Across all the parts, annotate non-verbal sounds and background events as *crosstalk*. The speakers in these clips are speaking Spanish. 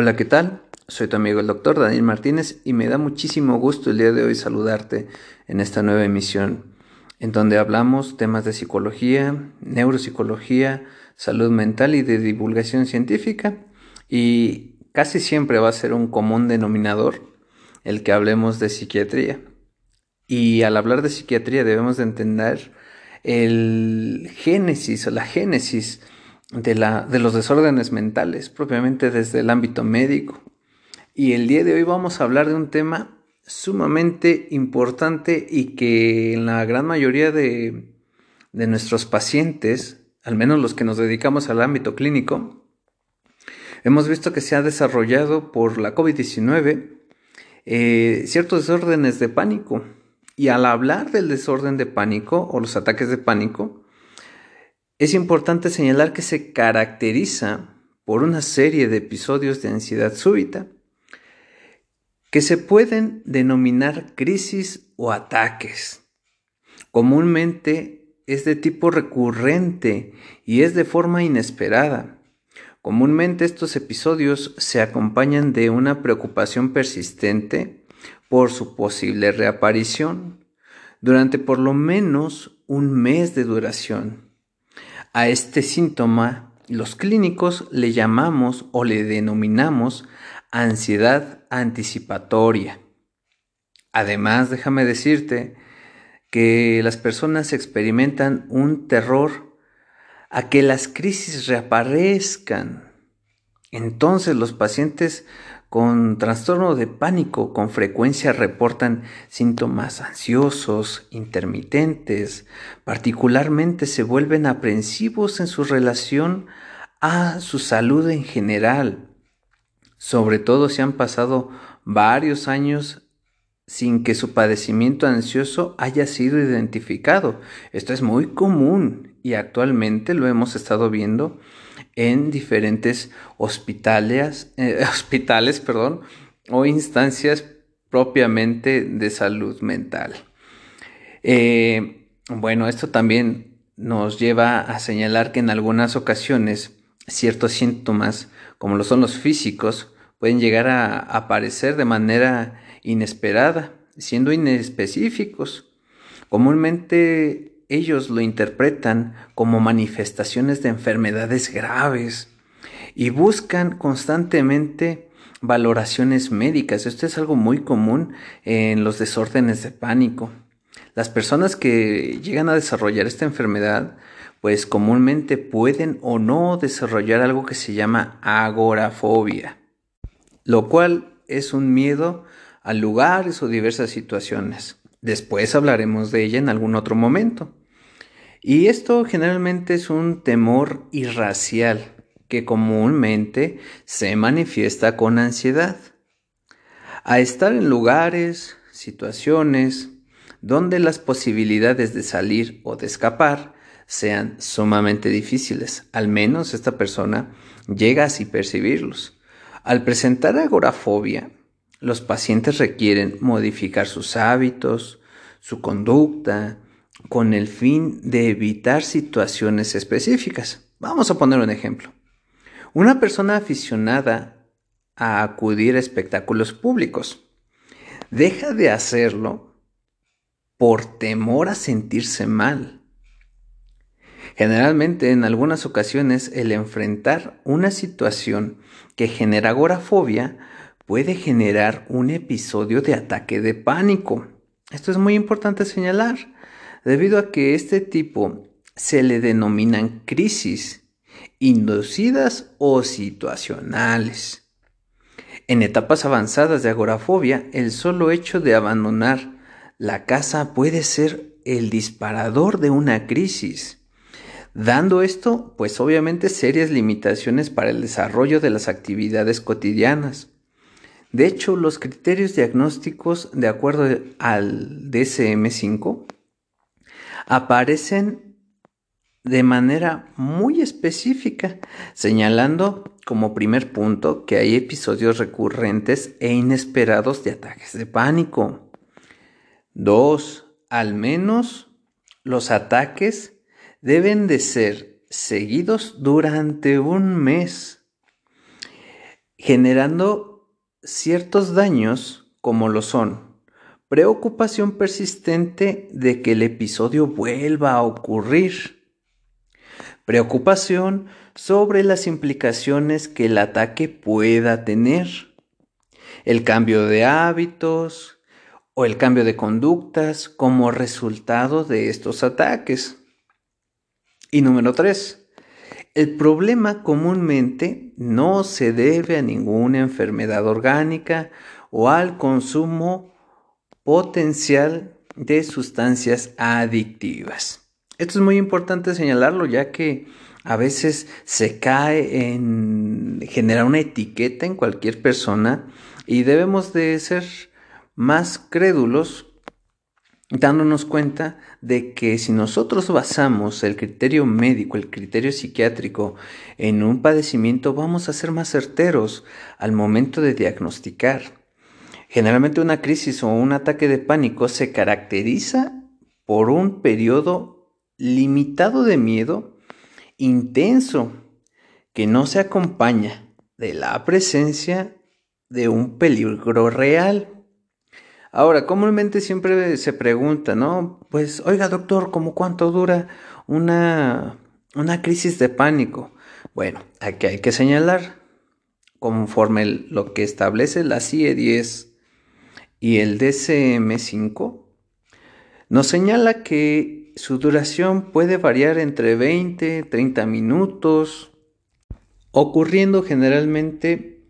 Hola, ¿qué tal? Soy tu amigo el doctor Daniel Martínez y me da muchísimo gusto el día de hoy saludarte en esta nueva emisión, en donde hablamos temas de psicología, neuropsicología, salud mental y de divulgación científica y casi siempre va a ser un común denominador el que hablemos de psiquiatría. Y al hablar de psiquiatría debemos de entender el génesis o la génesis de, la, de los desórdenes mentales, propiamente desde el ámbito médico. Y el día de hoy vamos a hablar de un tema sumamente importante y que en la gran mayoría de, de nuestros pacientes, al menos los que nos dedicamos al ámbito clínico, hemos visto que se ha desarrollado por la COVID-19 eh, ciertos desórdenes de pánico. Y al hablar del desorden de pánico o los ataques de pánico, es importante señalar que se caracteriza por una serie de episodios de ansiedad súbita que se pueden denominar crisis o ataques. Comúnmente es de tipo recurrente y es de forma inesperada. Comúnmente estos episodios se acompañan de una preocupación persistente por su posible reaparición durante por lo menos un mes de duración. A este síntoma los clínicos le llamamos o le denominamos ansiedad anticipatoria. Además, déjame decirte que las personas experimentan un terror a que las crisis reaparezcan. Entonces los pacientes con trastorno de pánico con frecuencia reportan síntomas ansiosos, intermitentes, particularmente se vuelven aprensivos en su relación a su salud en general, sobre todo si han pasado varios años sin que su padecimiento ansioso haya sido identificado. Esto es muy común y actualmente lo hemos estado viendo en diferentes hospitales, eh, *laughs* hospitales perdón, o instancias propiamente de salud mental. Eh, bueno, esto también nos lleva a señalar que en algunas ocasiones ciertos síntomas, como lo son los físicos, pueden llegar a aparecer de manera inesperada, siendo inespecíficos. Comúnmente ellos lo interpretan como manifestaciones de enfermedades graves y buscan constantemente valoraciones médicas. Esto es algo muy común en los desórdenes de pánico. Las personas que llegan a desarrollar esta enfermedad, pues comúnmente pueden o no desarrollar algo que se llama agorafobia, lo cual es un miedo a lugares o diversas situaciones. Después hablaremos de ella en algún otro momento. Y esto generalmente es un temor irracial que comúnmente se manifiesta con ansiedad. A estar en lugares, situaciones, donde las posibilidades de salir o de escapar sean sumamente difíciles. Al menos esta persona llega así percibirlos. Al presentar agorafobia, los pacientes requieren modificar sus hábitos, su conducta, con el fin de evitar situaciones específicas. Vamos a poner un ejemplo. Una persona aficionada a acudir a espectáculos públicos deja de hacerlo por temor a sentirse mal. Generalmente en algunas ocasiones el enfrentar una situación que genera agorafobia puede generar un episodio de ataque de pánico. Esto es muy importante señalar debido a que este tipo se le denominan crisis inducidas o situacionales. En etapas avanzadas de agorafobia, el solo hecho de abandonar la casa puede ser el disparador de una crisis, dando esto pues obviamente serias limitaciones para el desarrollo de las actividades cotidianas. De hecho, los criterios diagnósticos de acuerdo al DSM5 aparecen de manera muy específica, señalando como primer punto que hay episodios recurrentes e inesperados de ataques de pánico. Dos, al menos los ataques deben de ser seguidos durante un mes. generando ciertos daños como lo son preocupación persistente de que el episodio vuelva a ocurrir, preocupación sobre las implicaciones que el ataque pueda tener, el cambio de hábitos o el cambio de conductas como resultado de estos ataques. Y número 3. El problema comúnmente no se debe a ninguna enfermedad orgánica o al consumo potencial de sustancias adictivas. Esto es muy importante señalarlo ya que a veces se cae en generar una etiqueta en cualquier persona y debemos de ser más crédulos dándonos cuenta de que si nosotros basamos el criterio médico, el criterio psiquiátrico en un padecimiento, vamos a ser más certeros al momento de diagnosticar. Generalmente una crisis o un ataque de pánico se caracteriza por un periodo limitado de miedo intenso que no se acompaña de la presencia de un peligro real. Ahora, comúnmente siempre se pregunta, ¿no? Pues, oiga, doctor, ¿cómo cuánto dura una, una crisis de pánico? Bueno, aquí hay que señalar, conforme lo que establece la CIE 10 y el DCM5, nos señala que su duración puede variar entre 20 30 minutos, ocurriendo generalmente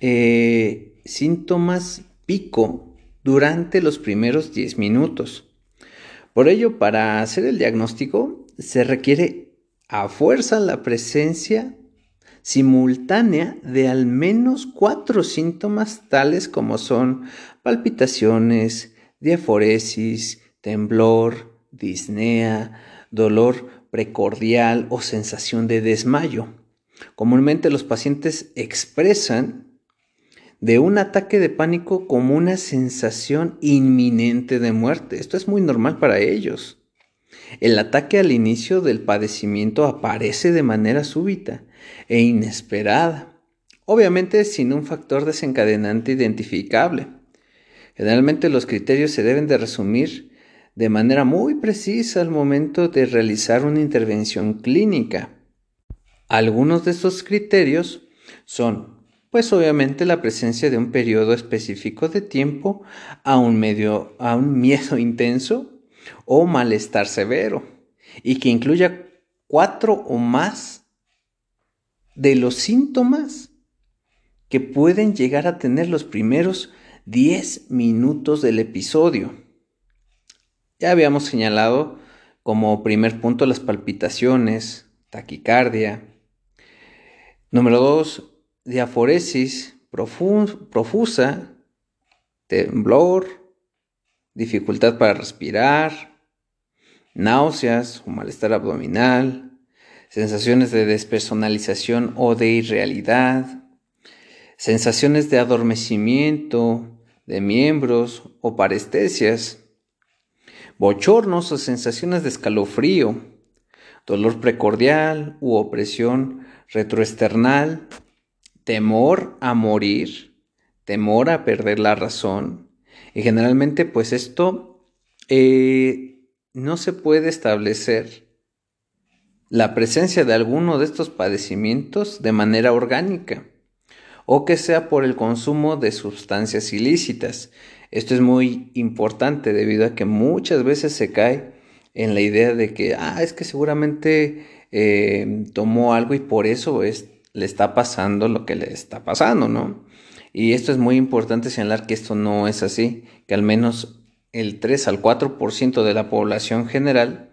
eh, síntomas pico durante los primeros 10 minutos. Por ello, para hacer el diagnóstico se requiere a fuerza la presencia simultánea de al menos cuatro síntomas tales como son palpitaciones, diaforesis, temblor, disnea, dolor precordial o sensación de desmayo. Comúnmente los pacientes expresan de un ataque de pánico como una sensación inminente de muerte. Esto es muy normal para ellos. El ataque al inicio del padecimiento aparece de manera súbita e inesperada, obviamente sin un factor desencadenante identificable. Generalmente los criterios se deben de resumir de manera muy precisa al momento de realizar una intervención clínica. Algunos de estos criterios son pues obviamente la presencia de un periodo específico de tiempo a un, medio, a un miedo *laughs* intenso o malestar severo y que incluya cuatro o más de los síntomas que pueden llegar a tener los primeros 10 minutos del episodio. Ya habíamos señalado como primer punto las palpitaciones, taquicardia. Número 2, diaforesis profusa, temblor, dificultad para respirar, náuseas o malestar abdominal, sensaciones de despersonalización o de irrealidad, sensaciones de adormecimiento de miembros o parestesias, bochornos o sensaciones de escalofrío, dolor precordial u opresión retroesternal, temor a morir, temor a perder la razón. Y generalmente pues esto eh, no se puede establecer la presencia de alguno de estos padecimientos de manera orgánica o que sea por el consumo de sustancias ilícitas. Esto es muy importante debido a que muchas veces se cae en la idea de que, ah, es que seguramente eh, tomó algo y por eso es, le está pasando lo que le está pasando, ¿no? Y esto es muy importante señalar que esto no es así, que al menos el 3 al 4% de la población general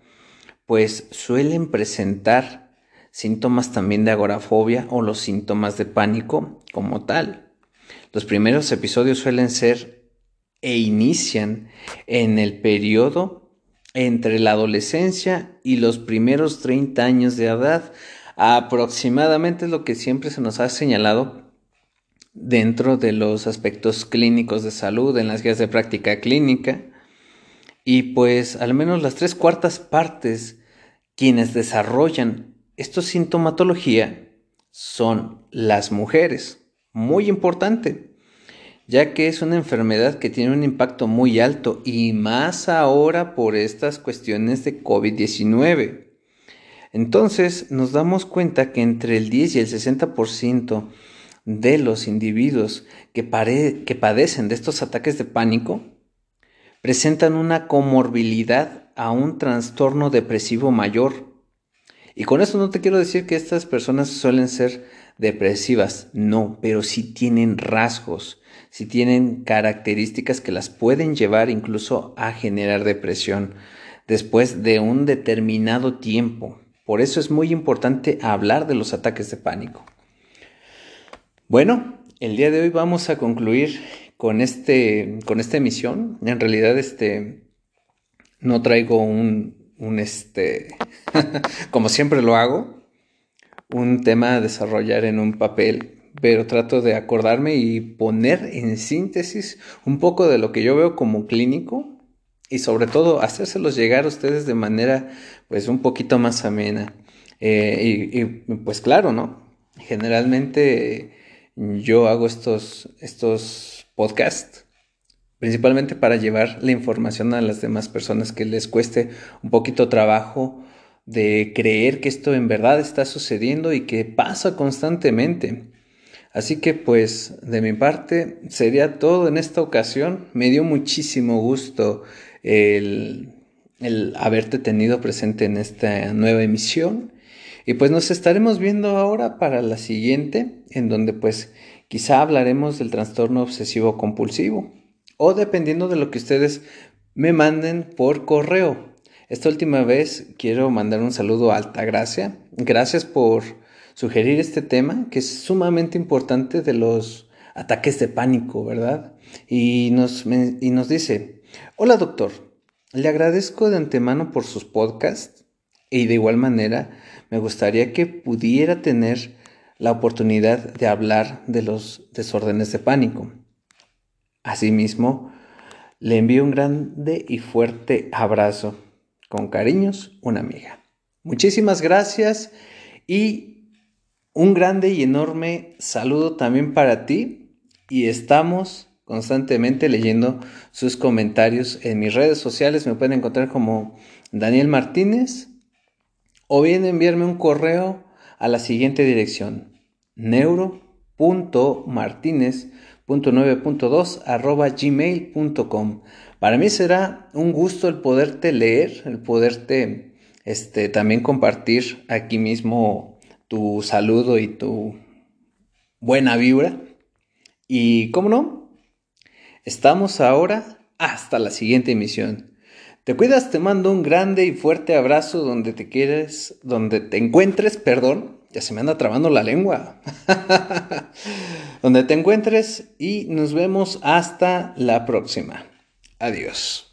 pues suelen presentar síntomas también de agorafobia o los síntomas de pánico como tal. Los primeros episodios suelen ser e inician en el periodo entre la adolescencia y los primeros 30 años de edad, Aproximadamente es lo que siempre se nos ha señalado dentro de los aspectos clínicos de salud, en las guías de práctica clínica. Y pues al menos las tres cuartas partes quienes desarrollan esta sintomatología son las mujeres. muy importante, ya que es una enfermedad que tiene un impacto muy alto y más ahora por estas cuestiones de COVID-19. Entonces nos damos cuenta que entre el 10 y el 60% de los individuos que, que padecen de estos ataques de pánico presentan una comorbilidad a un trastorno depresivo mayor. Y con eso no te quiero decir que estas personas suelen ser depresivas, no, pero sí tienen rasgos, sí tienen características que las pueden llevar incluso a generar depresión después de un determinado tiempo. Por eso es muy importante hablar de los ataques de pánico. Bueno, el día de hoy vamos a concluir con, este, con esta emisión. En realidad, este, no traigo un, un este, *laughs* como siempre lo hago, un tema a desarrollar en un papel, pero trato de acordarme y poner en síntesis un poco de lo que yo veo como clínico y sobre todo hacérselos llegar a ustedes de manera pues un poquito más amena. Eh, y, pues claro, ¿no? Generalmente yo hago estos, estos podcasts principalmente para llevar la información a las demás personas que les cueste un poquito trabajo de creer que esto en verdad está sucediendo y que pasa constantemente. Así que pues de mi parte sería todo en esta ocasión. Me dio muchísimo gusto el, haberte tenido presente en esta nueva emisión. Y pues nos estaremos viendo ahora para la siguiente, en donde pues quizá hablaremos del trastorno obsesivo compulsivo o dependiendo de lo que ustedes me manden por correo. Esta última vez quiero mandar un saludo a Altagracia. Gracias por sugerir este tema que es sumamente importante de los ataques de pánico, ¿verdad? Y nos, y nos dice, Hola doctor, le agradezco de antemano por sus podcasts y de igual manera me gustaría que pudiera tener la oportunidad de hablar de los desórdenes de pánico. Asimismo, le envío un grande y fuerte abrazo. Con cariños, una amiga. Muchísimas gracias y un grande y enorme saludo también para ti y estamos constantemente leyendo sus comentarios en mis redes sociales. Me pueden encontrar como Daniel Martínez o bien enviarme un correo a la siguiente dirección neuro.martinez.9.2 arroba gmail.com. Para mí será un gusto el poderte leer, el poderte este, también compartir aquí mismo tu saludo y tu buena vibra. Y cómo no, Estamos ahora hasta la siguiente emisión. Te cuidas, te mando un grande y fuerte abrazo donde te quieres, donde te encuentres, perdón, ya se me anda trabando la lengua. *laughs* donde te encuentres y nos vemos hasta la próxima. Adiós.